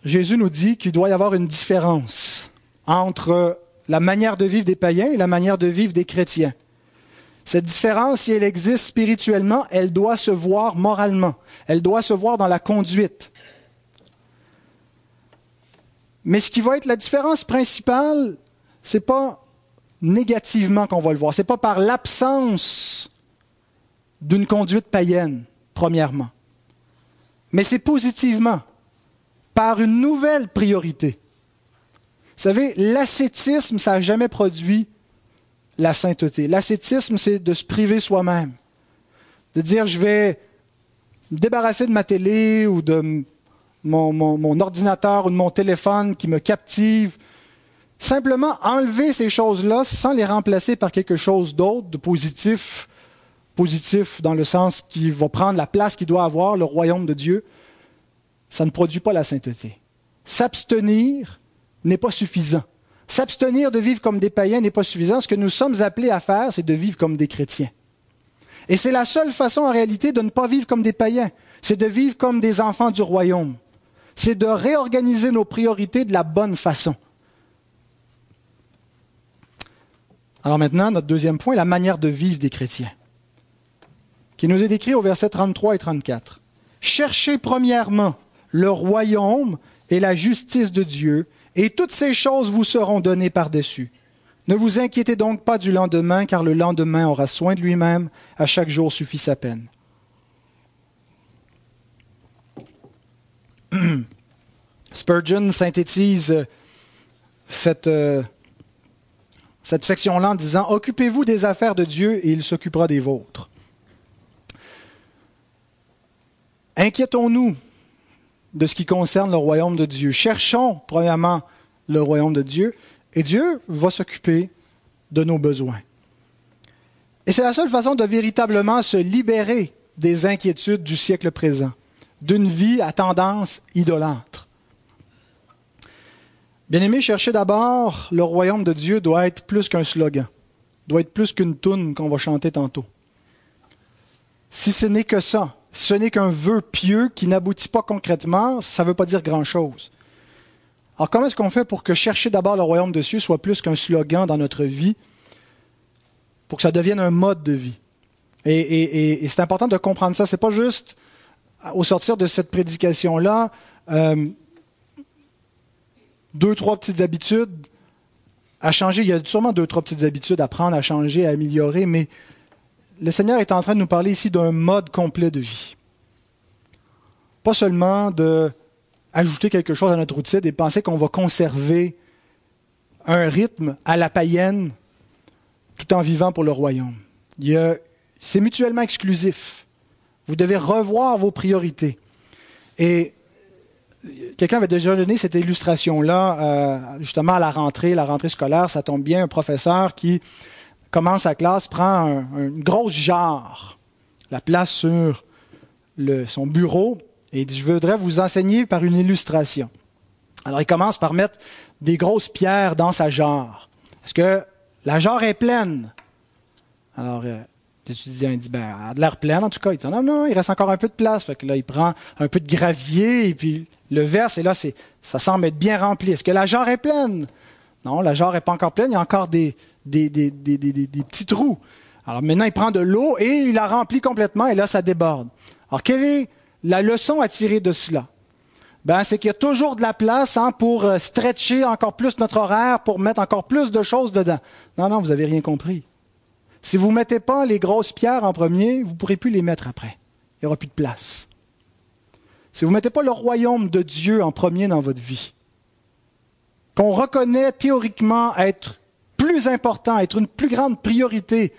Jésus nous dit qu'il doit y avoir une différence entre la manière de vivre des païens et la manière de vivre des chrétiens. Cette différence, si elle existe spirituellement, elle doit se voir moralement. Elle doit se voir dans la conduite. Mais ce qui va être la différence principale, c'est pas négativement qu'on va le voir. C'est pas par l'absence d'une conduite païenne, premièrement. Mais c'est positivement par une nouvelle priorité. Vous savez, l'ascétisme, ça n'a jamais produit la sainteté. L'ascétisme, c'est de se priver soi-même. De dire, je vais me débarrasser de ma télé ou de mon, ordinateur ou de mon téléphone qui me captive. Simplement enlever ces choses-là sans les remplacer par quelque chose d'autre, de positif, positif dans le sens qui va prendre la place qu'il doit avoir, le royaume de Dieu ça ne produit pas la sainteté. S'abstenir n'est pas suffisant. S'abstenir de vivre comme des païens n'est pas suffisant. Ce que nous sommes appelés à faire, c'est de vivre comme des chrétiens. Et c'est la seule façon en réalité de ne pas vivre comme des païens. C'est de vivre comme des enfants du royaume. C'est de réorganiser nos priorités de la bonne façon. Alors maintenant, notre deuxième point, la manière de vivre des chrétiens, qui nous est décrit au verset 33 et 34. Cherchez premièrement le royaume et la justice de Dieu, et toutes ces choses vous seront données par-dessus. Ne vous inquiétez donc pas du lendemain, car le lendemain aura soin de lui-même, à chaque jour suffit sa peine. <clears throat> Spurgeon synthétise cette, euh, cette section-là en disant Occupez-vous des affaires de Dieu et il s'occupera des vôtres. Inquiétons-nous de ce qui concerne le royaume de Dieu. Cherchons, premièrement, le royaume de Dieu, et Dieu va s'occuper de nos besoins. Et c'est la seule façon de véritablement se libérer des inquiétudes du siècle présent, d'une vie à tendance idolâtre. Bien-aimé, chercher d'abord le royaume de Dieu doit être plus qu'un slogan, doit être plus qu'une toune qu'on va chanter tantôt. Si ce n'est que ça, ce n'est qu'un vœu pieux qui n'aboutit pas concrètement, ça ne veut pas dire grand-chose. Alors comment est-ce qu'on fait pour que chercher d'abord le royaume de Dieu soit plus qu'un slogan dans notre vie, pour que ça devienne un mode de vie? Et, c'est important de comprendre ça. C'est pas juste au sortir de cette prédication-là, euh, deux, trois petites habitudes à changer. Il y a sûrement deux, trois petites habitudes à prendre, à changer, à améliorer, mais le Seigneur est en train de nous parler ici d'un mode complet de vie. Pas seulement de ajouter quelque chose à notre routine et penser qu'on va conserver un rythme à la païenne tout en vivant pour le royaume. C'est mutuellement exclusif. Vous devez revoir vos priorités. Et quelqu'un avait déjà donné cette illustration-là, euh, justement à la rentrée, la rentrée scolaire, ça tombe bien, un professeur qui commence sa classe, prend une grosse jarre, la place sur son bureau, et dit, je voudrais vous enseigner par une illustration. Alors il commence par mettre des grosses pierres dans sa jarre. Est-ce que la jarre est pleine? Alors euh, l'étudiant dit, ben, elle a de l'air pleine en tout cas. Il dit, non, non, il reste encore un peu de place. Fait que là, il prend un peu de gravier, et puis le verse, et là, c'est, ça semble être bien rempli. Est-ce que la jarre est pleine? Non, la jarre n'est pas encore pleine, il y a encore des, des, des, des, petits trous. Alors maintenant, il prend de l'eau et il la remplit complètement et là, ça déborde. Alors, quelle est la leçon à tirer de cela? Ben, c'est qu'il y a toujours de la place hein, pour euh, stretcher encore plus notre horaire, pour mettre encore plus de choses dedans. Non, non, vous n'avez rien compris. Si vous ne mettez pas les grosses pierres en premier, vous ne pourrez plus les mettre après. Il n'y aura plus de place. Si vous ne mettez pas le royaume de Dieu en premier dans votre vie, qu'on reconnaît théoriquement être plus important, être une plus grande priorité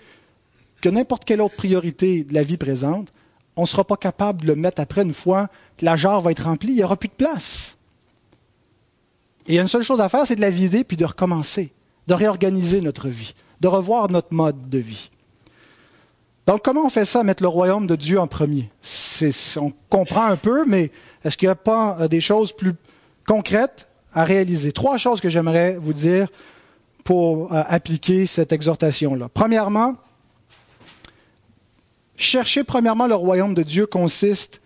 que n'importe quelle autre priorité de la vie présente, on ne sera pas capable de le mettre après une fois que la jarre va être remplie, il n'y aura plus de place. Et il y a une seule chose à faire, c'est de la vider puis de recommencer, de réorganiser notre vie, de revoir notre mode de vie. Donc, comment on fait ça, mettre le royaume de Dieu en premier? On comprend un peu, mais est-ce qu'il n'y a pas euh, des choses plus concrètes à réaliser? Trois choses que j'aimerais vous dire pour euh, appliquer cette exhortation-là. Premièrement, chercher premièrement le royaume de Dieu consiste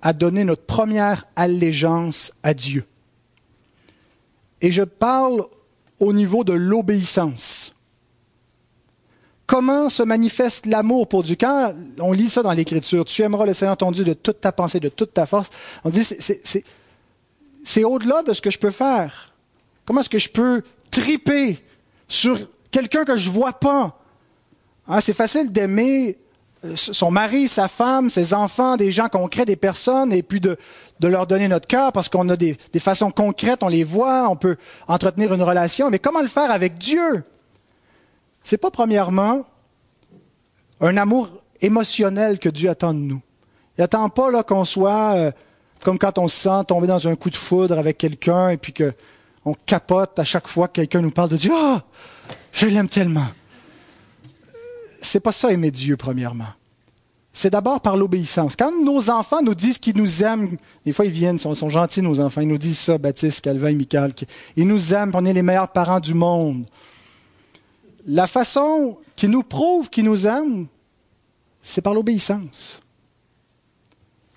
à donner notre première allégeance à Dieu. Et je parle au niveau de l'obéissance. Comment se manifeste l'amour pour Dieu? Quand on lit ça dans l'Écriture, tu aimeras le Seigneur ton Dieu de toute ta pensée, de toute ta force, on dit c'est au-delà de ce que je peux faire. Comment est-ce que je peux triper sur quelqu'un que je vois pas. Hein, c'est facile d'aimer euh, son mari, sa femme, ses enfants, des gens concrets, des personnes, et puis de, leur donner notre cœur parce qu'on a des, des, façons concrètes, on les voit, on peut entretenir une relation. Mais comment le faire avec Dieu? C'est pas premièrement un amour émotionnel que Dieu attend de nous. Il n'attend pas là qu'on soit euh, comme quand on se sent tomber dans un coup de foudre avec quelqu'un et puis que on capote à chaque fois que quelqu'un nous parle de Dieu. Ah, je l'aime tellement. C'est pas ça aimer Dieu, premièrement. C'est d'abord par l'obéissance. Quand nos enfants nous disent qu'ils nous aiment, des fois ils viennent, ils sont, gentils nos enfants, ils nous disent ça, Baptiste, Calvin Michael, ils nous aiment, on est les meilleurs parents du monde. La façon qu'ils nous prouvent qu'ils nous aiment, c'est par l'obéissance.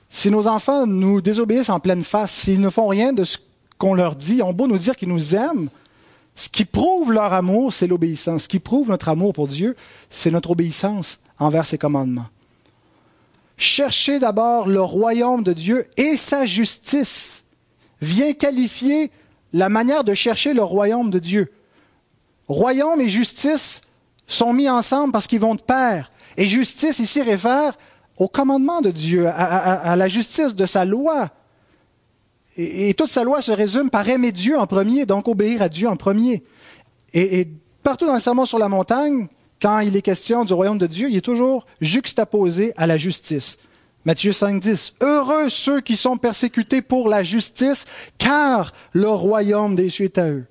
Si nos enfants nous désobéissent en pleine face, s'ils ne font rien de ce qu'on leur dit, ont beau nous dire qu'ils nous aiment, ce qui prouve leur amour, c'est l'obéissance. Ce qui prouve notre amour pour Dieu, c'est notre obéissance envers ses commandements. Cherchez d'abord le royaume de Dieu et sa justice. Vient qualifier la manière de chercher le royaume de Dieu. Royaume et justice sont mis ensemble parce qu'ils vont de pair. Et justice ici réfère au commandement de Dieu, à la justice de sa loi. Et, toute sa loi se résume par aimer Dieu en premier, donc obéir à Dieu en premier. Et, partout dans le Sermon sur la montagne, quand il est question du royaume de Dieu, il est toujours juxtaposé à la justice. Matthieu 5, 10. Heureux ceux qui sont persécutés pour la justice, car le royaume des cieux est à eux.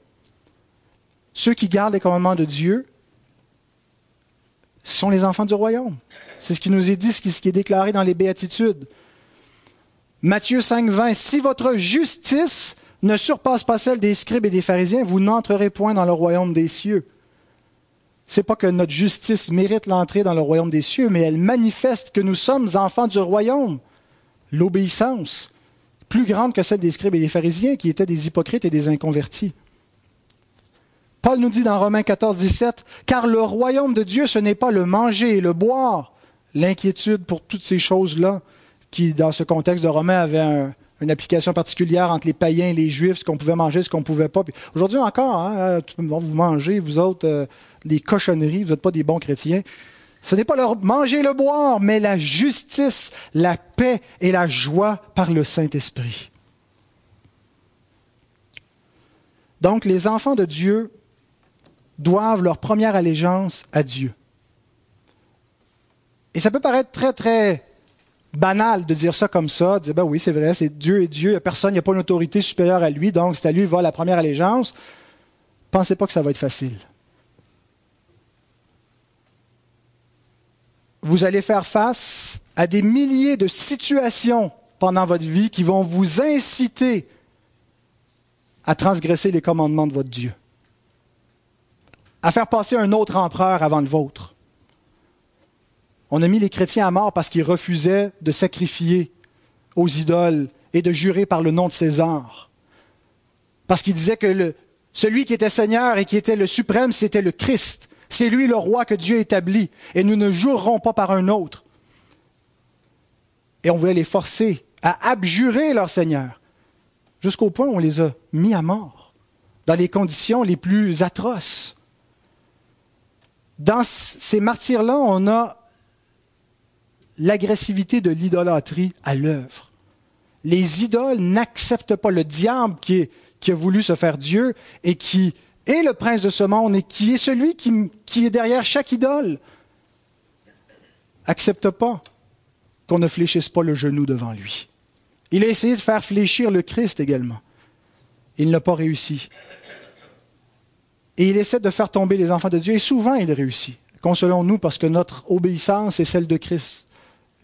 Ceux qui gardent les commandements de Dieu sont les enfants du royaume. C'est ce qui nous est dit, ce qui est déclaré dans les béatitudes. Matthieu 5, 20. Si votre justice ne surpasse pas celle des scribes et des pharisiens, vous n'entrerez point dans le royaume des cieux. C'est pas que notre justice mérite l'entrée dans le royaume des cieux, mais elle manifeste que nous sommes enfants du royaume. L'obéissance, plus grande que celle des scribes et des pharisiens, qui étaient des hypocrites et des inconvertis. Paul nous dit dans Romains 14, 17, Car le royaume de Dieu, ce n'est pas le manger et le boire, l'inquiétude pour toutes ces choses-là, qui, dans ce contexte de Romain, avait une application particulière entre les païens et les juifs, ce qu'on pouvait manger, ce qu'on ne pouvait pas. Aujourd'hui encore, hein, euh, vous mangez, vous autres, euh, les cochonneries, vous n'êtes pas des bons chrétiens. Ce n'est pas leur manger et le boire, mais la justice, la paix et la joie par le Saint-Esprit. Donc, les enfants de Dieu doivent leur première allégeance à Dieu. Et ça peut paraître très, très banal de dire ça comme ça, de dire, ben oui, c'est vrai, c'est Dieu et Dieu, personne, il n'y a pas une autorité supérieure à lui, donc c'est à lui qu'il va la première allégeance. Pensez pas que ça va être facile. Vous allez faire face à des milliers de situations pendant votre vie qui vont vous inciter à transgresser les commandements de votre Dieu, à faire passer un autre empereur avant le vôtre on a mis les chrétiens à mort parce qu'ils refusaient de sacrifier aux idoles et de jurer par le nom de César. Parce qu'ils disaient que Celui qui était Seigneur et qui était le suprême, c'était le Christ. C'est lui le roi que Dieu établit. Et nous ne jouerons pas par un autre. Et on voulait les forcer à abjurer leur Seigneur, jusqu'au point où on les a mis à mort, dans les conditions les plus atroces. Dans ces martyrs-là, on a l'agressivité de l'idolâtrie à l'œuvre. Les idoles n'acceptent pas le diable qui, a voulu se faire Dieu et qui est le prince de ce monde et qui est celui qui, qui est derrière chaque idole. Accepte pas qu'on ne fléchisse pas le genou devant lui. Il a essayé de faire fléchir le Christ également. Il n'a pas réussi. Et il essaie de faire tomber les enfants de Dieu, et souvent il réussit. Consolons-nous parce que notre obéissance est celle de Christ.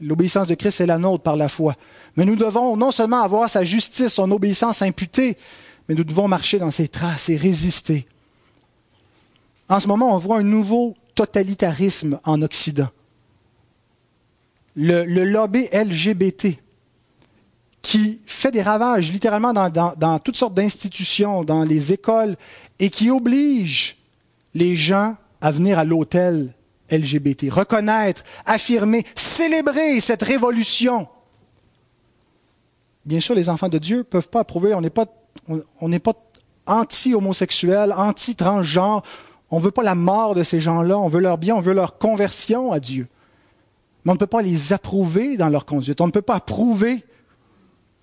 L'obéissance de Christ est la nôtre par la foi. Mais nous devons non seulement avoir sa justice, son obéissance imputée, mais nous devons marcher dans ses traces et résister. En ce moment, on voit un nouveau totalitarisme en Occident. Le, lobby LGBT qui fait des ravages littéralement dans, dans toutes sortes d'institutions, dans les écoles, et qui oblige les gens à venir à l'hôtel LGBT. Reconnaître, affirmer, célébrer cette révolution. Bien sûr, les enfants de Dieu ne peuvent pas approuver. On n'est pas, anti-homosexuel, anti-transgenre. On ne veut pas la mort de ces gens-là. On veut leur bien, on veut leur conversion à Dieu. Mais on ne peut pas les approuver dans leur conduite. On ne peut pas approuver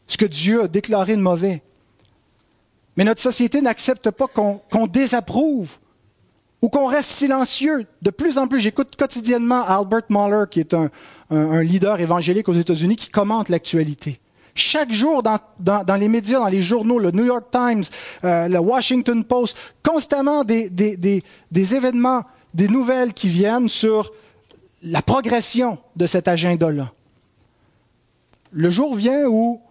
ce que Dieu a déclaré de mauvais. Mais notre société n'accepte pas qu'on désapprouve ou qu'on reste silencieux. De plus en plus, j'écoute quotidiennement Albert Muller, qui est un, leader évangélique aux États-Unis, qui commente l'actualité. Chaque jour, dans, les médias, dans les journaux, le New York Times, euh, le Washington Post, constamment des, des événements, des nouvelles qui viennent sur la progression de cet agenda-là. Le jour vient où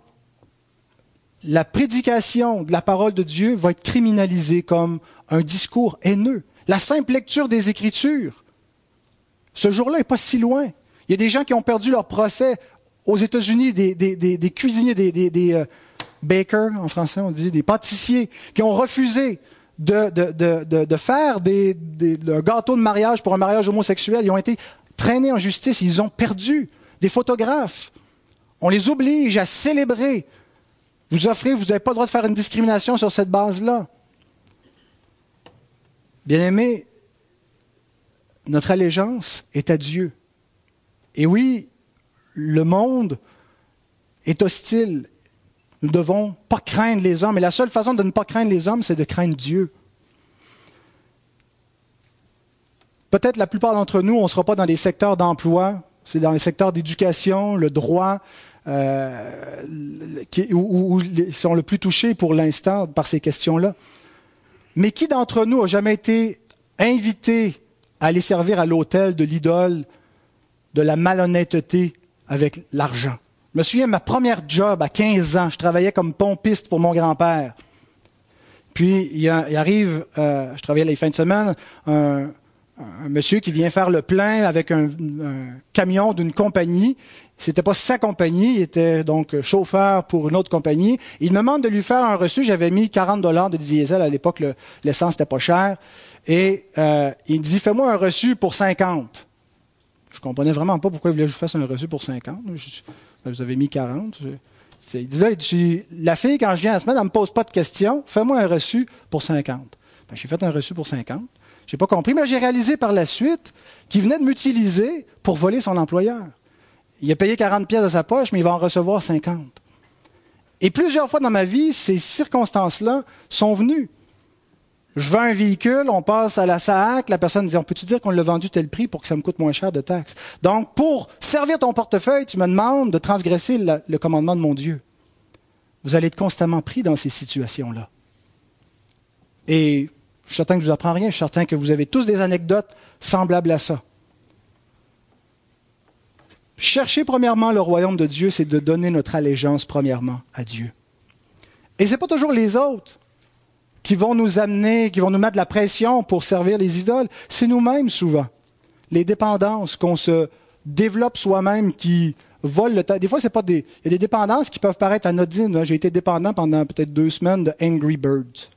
la prédication de la parole de Dieu va être criminalisée comme un discours haineux. La simple lecture des Écritures, ce jour-là n'est pas si loin. Il y a des gens qui ont perdu leur procès aux États-Unis, des, cuisiniers, des, euh, bakers, en français on dit, des pâtissiers, qui ont refusé de, faire des, un gâteau de mariage pour un mariage homosexuel. Ils ont été traînés en justice, ils ont perdu. Des photographes. On les oblige à célébrer. Vous offrez, vous n'avez pas le droit de faire une discrimination sur cette base-là. Bien-aimé, notre allégeance est à Dieu. Et oui, le monde est hostile. Nous ne devons pas craindre les hommes. Et la seule façon de ne pas craindre les hommes, c'est de craindre Dieu. Peut-être la plupart d'entre nous, on ne sera pas dans les secteurs d'emploi, c'est dans les secteurs d'éducation, le droit, euh, où, où, sont le plus touchés pour l'instant par ces questions-là. Mais qui d'entre nous a jamais été invité à aller servir à l'hôtel de l'idole de la malhonnêteté avec l'argent? Je me souviens, ma première job à 15 ans, je travaillais comme pompiste pour mon grand-père. Puis, il, arrive, euh, je travaillais les fins de semaine, un, monsieur qui vient faire le plein avec un camion d'une compagnie. C'était pas sa compagnie, il était donc chauffeur pour une autre compagnie. Il me demande de lui faire un reçu. J'avais mis 40 dollars de diesel à l'époque, l'essence n'était pas cher. Et euh, il dit fais-moi un reçu pour 50. Je comprenais vraiment pas pourquoi il voulait que je fasse un reçu pour 50. Je, vous avez mis 40. il dit la fille quand je viens à la semaine, elle me pose pas de questions. Fais-moi un reçu pour 50. Ben, j'ai fait un reçu pour 50. J'ai pas compris, mais j'ai réalisé par la suite qu'il venait de m'utiliser pour voler son employeur. Il a payé 40 pièces de sa poche, mais il va en recevoir 50. Et plusieurs fois dans ma vie, ces circonstances-là sont venues. Je vends un véhicule, on passe à la SAAC, la personne dit, on peut-tu dire qu'on l'a vendu tel prix pour que ça me coûte moins cher de taxes? Donc, pour servir ton portefeuille, tu me demandes de transgresser le, commandement de mon Dieu. Vous allez être constamment pris dans ces situations-là. Et je suis certain que je vous apprends rien, je suis certain que vous avez tous des anecdotes semblables à ça. Chercher premièrement le royaume de Dieu, c'est de donner notre allégeance premièrement à Dieu. Et ce n'est pas toujours les autres qui vont nous amener, qui vont nous mettre de la pression pour servir les idoles. C'est nous-mêmes souvent. Les dépendances qu'on se développe soi-même qui volent le temps. Des fois, c'est pas des. Il y a des dépendances qui peuvent paraître anodines. J'ai été dépendant pendant peut-être deux semaines de Angry Birds.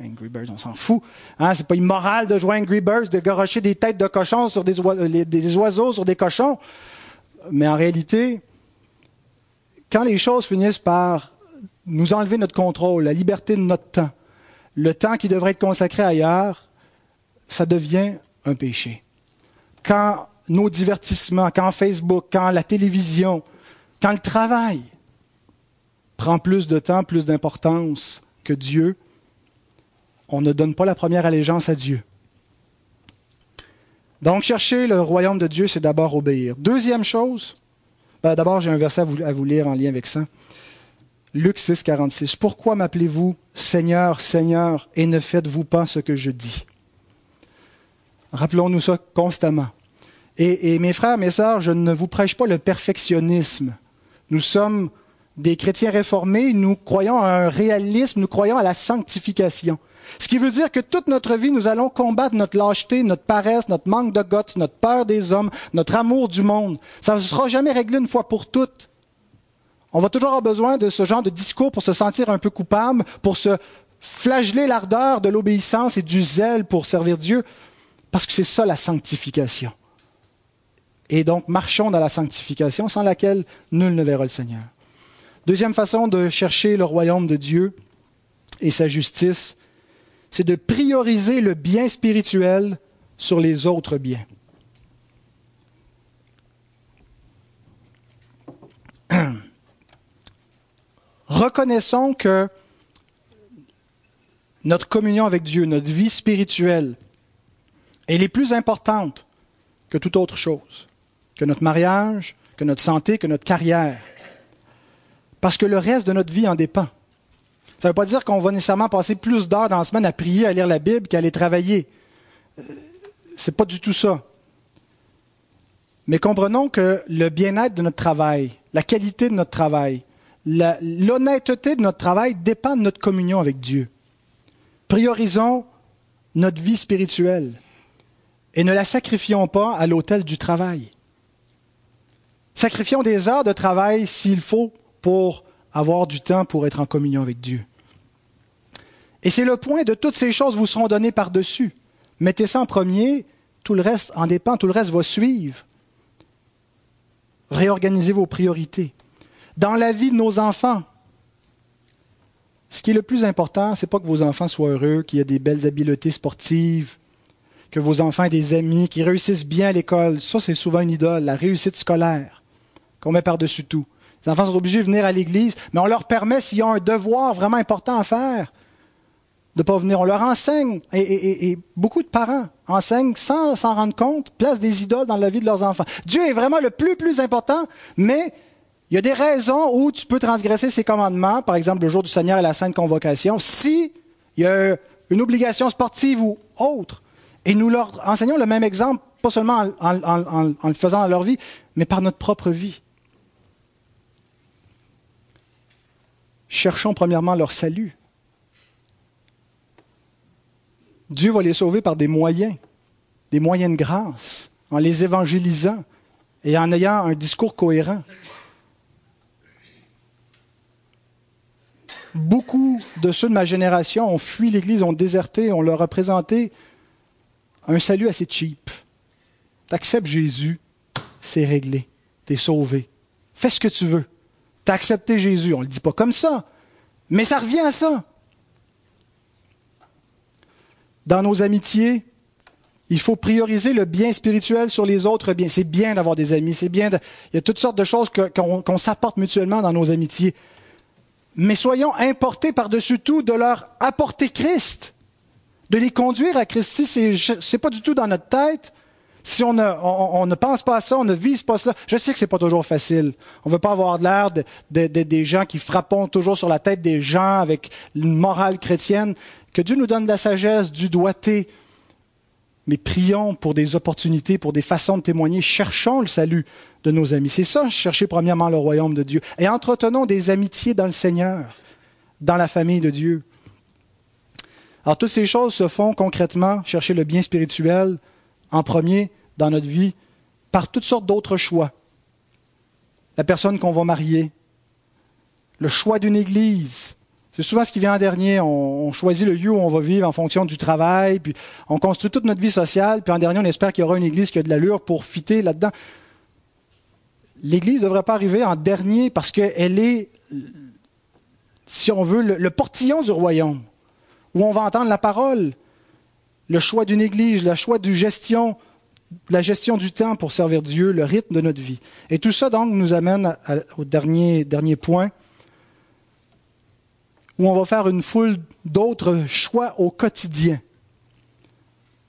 Angry Birds? On s'en fout. Hein? C'est pas immoral de jouer Angry Birds, de garocher des têtes de cochons sur des, des oiseaux sur des cochons. Mais en réalité, quand les choses finissent par nous enlever notre contrôle, la liberté de notre temps, le temps qui devrait être consacré ailleurs, ça devient un péché. Quand nos divertissements, quand Facebook, quand la télévision, quand le travail prend plus de temps, plus d'importance que Dieu, on ne donne pas la première allégeance à Dieu. Donc, chercher le royaume de Dieu, c'est d'abord obéir. Deuxième chose, ben, d'abord, j'ai un verset à vous, lire en lien avec ça. Luc 6, 46. Pourquoi m'appelez-vous Seigneur, Seigneur, et ne faites-vous pas ce que je dis? Rappelons-nous ça constamment. Et, et, mes frères, mes sœurs, je ne vous prêche pas le perfectionnisme. Nous sommes des chrétiens réformés, nous croyons à un réalisme, nous croyons à la sanctification. Ce qui veut dire que toute notre vie, nous allons combattre notre lâcheté, notre paresse, notre manque de guts, notre peur des hommes, notre amour du monde. Ça ne sera jamais réglé une fois pour toutes. On va toujours avoir besoin de ce genre de discours pour se sentir un peu coupable, pour se flageller l'ardeur de l'obéissance et du zèle pour servir Dieu, parce que c'est ça la sanctification. Et donc, marchons dans la sanctification sans laquelle nul ne verra le Seigneur. Deuxième façon de chercher le royaume de Dieu et sa justice, c'est de prioriser le bien spirituel sur les autres biens. <clears throat> Reconnaissons que notre communion avec Dieu, notre vie spirituelle, elle est plus importante que toute autre chose, que notre mariage, que notre santé, que notre carrière. Parce que le reste de notre vie en dépend. Ça ne veut pas dire qu'on va nécessairement passer plus d'heures dans la semaine à prier, à lire la Bible qu'à aller travailler. Euh, c'est pas du tout ça. Mais comprenons que le bien-être de notre travail, la qualité de notre travail, l'honnêteté de notre travail dépend de notre communion avec Dieu. Priorisons notre vie spirituelle et ne la sacrifions pas à l'autel du travail. Sacrifions des heures de travail s'il faut pour avoir du temps pour être en communion avec Dieu. Et c'est le point de toutes ces choses vous seront données par-dessus. Mettez ça en premier, tout le reste en dépend, tout le reste va suivre. Réorganisez vos priorités. Dans la vie de nos enfants, ce qui est le plus important, c'est pas que vos enfants soient heureux, qu'il y ait des belles habiletés sportives, que vos enfants aient des amis, qu'ils réussissent bien à l'école. Ça, c'est souvent une idole, la réussite scolaire, qu'on met par-dessus tout. Les enfants sont obligés de venir à l'église, mais on leur permet, s'ils ont un devoir vraiment important à faire, de pas venir. On leur enseigne, et, beaucoup de parents enseignent sans s'en rendre compte, place des idoles dans la vie de leurs enfants. Dieu est vraiment le plus, plus important, mais il y a des raisons où tu peux transgresser ses commandements, par exemple le jour du Seigneur et la Sainte Convocation, si il y a une obligation sportive ou autre. Et nous leur enseignons le même exemple, pas seulement en, en le faisant dans leur vie, mais par notre propre vie. Cherchons premièrement leur salut. Dieu va les sauver par des moyens, des moyens de grâce, en les évangélisant et en ayant un discours cohérent. Beaucoup de ceux de ma génération ont fui l'Église, ont déserté, on leur a présenté un salut assez cheap. T'acceptes Jésus, c'est réglé, t'es sauvé. Fais ce que tu veux. T'as accepté Jésus, on ne le dit pas comme ça, mais ça revient à ça. Dans nos amitiés, il faut prioriser le bien spirituel sur les autres biens. C'est bien d'avoir des amis, c'est bien. Il y a toutes sortes de choses qu'on s'apporte mutuellement dans nos amitiés. Mais soyons importés par-dessus tout de leur apporter Christ, de les conduire à Christ. Si c'est pas du tout dans notre tête, si on ne, pense pas à ça, on ne vise pas cela, je sais que c'est pas toujours facile. On veut pas avoir l'air de, des gens qui frappent toujours sur la tête des gens avec une morale chrétienne. Que Dieu nous donne la sagesse, du doigté. Mais prions pour des opportunités, pour des façons de témoigner. Cherchons le salut de nos amis. C'est ça, chercher premièrement le royaume de Dieu. Et entretenons des amitiés dans le Seigneur, dans la famille de Dieu. Alors, toutes ces choses se font concrètement, chercher le bien spirituel en premier dans notre vie, par toutes sortes d'autres choix. La personne qu'on va marier, le choix d'une église, C'est souvent ce qui vient en dernier. On, choisit le lieu où on va vivre en fonction du travail, puis on construit toute notre vie sociale, puis en dernier, on espère qu'il y aura une église qui a de l'allure pour fitter là-dedans. L'église ne devrait pas arriver en dernier parce qu'elle est, si on veut, le, portillon du royaume, où on va entendre la parole, le choix d'une église, le choix du gestion, la gestion du temps pour servir Dieu, le rythme de notre vie. Et tout ça, donc, nous amène au dernier, dernier point où on va faire une foule d'autres choix au quotidien.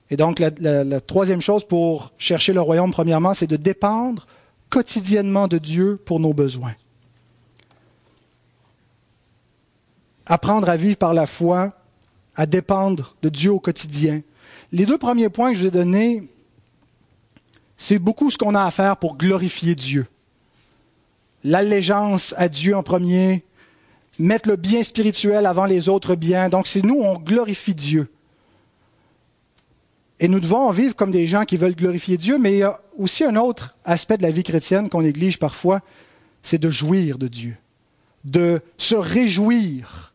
Et donc, la, troisième chose pour chercher le royaume, premièrement, c'est de dépendre quotidiennement de Dieu pour nos besoins. Apprendre à vivre par la foi, à dépendre de Dieu au quotidien. Les deux premiers points que je vais donner, c'est beaucoup ce qu'on a à faire pour glorifier Dieu. L'allégeance à Dieu en premier, mettre le bien spirituel avant les autres biens. Donc c'est nous, on glorifie Dieu. Et nous devons vivre comme des gens qui veulent glorifier Dieu, mais il y a aussi un autre aspect de la vie chrétienne qu'on néglige parfois, c'est de jouir de Dieu, de se réjouir,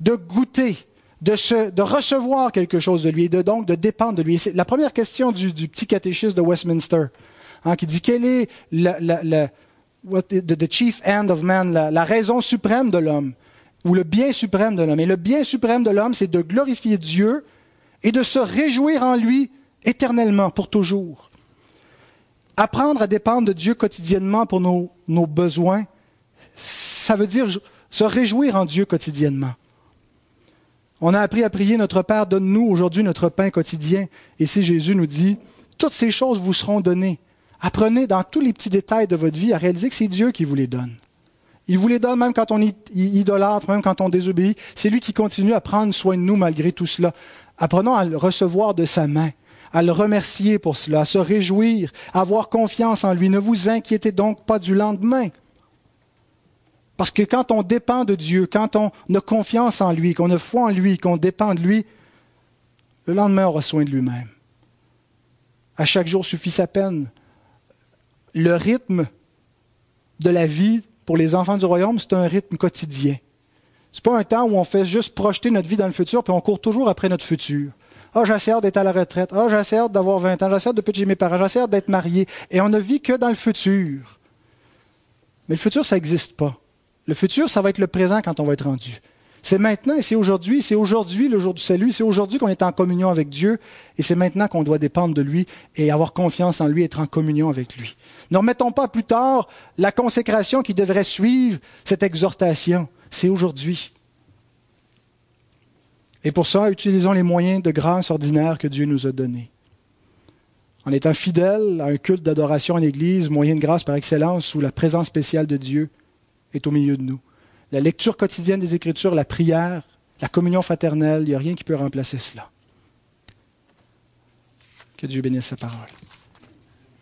de goûter, de, recevoir quelque chose de lui et donc de dépendre de lui. C'est la première question du, petit catéchisme de Westminster, hein, qui dit quelle est what the, the chief end of man, la, la raison suprême de l'homme, ou le bien suprême de l'homme. Et le bien suprême de l'homme, c'est de glorifier Dieu et de se réjouir en lui éternellement, pour toujours. Apprendre à dépendre de Dieu quotidiennement pour nos, nos besoins, ça veut dire se réjouir en Dieu quotidiennement. On a appris à prier Notre Père, donne-nous aujourd'hui notre pain quotidien. Et si Jésus nous dit, toutes ces choses vous seront données, Apprenez dans tous les petits détails de votre vie à réaliser que c'est Dieu qui vous les donne. Il vous les donne même quand on idolâtre, même quand on désobéit. C'est lui qui continue à prendre soin de nous malgré tout cela. Apprenons à le recevoir de sa main, à le remercier pour cela, à se réjouir, à avoir confiance en lui. Ne vous inquiétez donc pas du lendemain. Parce que quand on dépend de Dieu, quand on a confiance en lui, qu'on a foi en lui, qu'on dépend de lui, le lendemain aura soin de lui-même. À chaque jour suffit sa peine le rythme de la vie pour les enfants du royaume, c'est un rythme quotidien. Ce n'est pas un temps où on fait juste projeter notre vie dans le futur, puis on court toujours après notre futur. Ah, j'ai d'être à la retraite. Ah, j'ai d'avoir 20 ans. J'ai de péter mes parents. J'ai d'être marié. Et on ne vit que dans le futur. Mais le futur, ça n'existe pas. Le futur, ça va être le présent quand on va être rendu. C'est maintenant et c'est aujourd'hui. C'est aujourd'hui le jour du salut. C'est aujourd'hui qu'on est en communion avec Dieu. Et c'est maintenant qu'on doit dépendre de lui et avoir confiance en lui, être en communion avec lui. Ne remettons pas plus tard la consécration qui devrait suivre cette exhortation. C'est aujourd'hui. Et pour ça, utilisons les moyens de grâce ordinaires que Dieu nous a donnés. En étant fidèles à un culte d'adoration en Église, moyen de grâce par excellence, où la présence spéciale de Dieu est au milieu de nous. La lecture quotidienne des Écritures, la prière, la communion fraternelle, il n'y a rien qui peut remplacer cela. Que Dieu bénisse sa parole.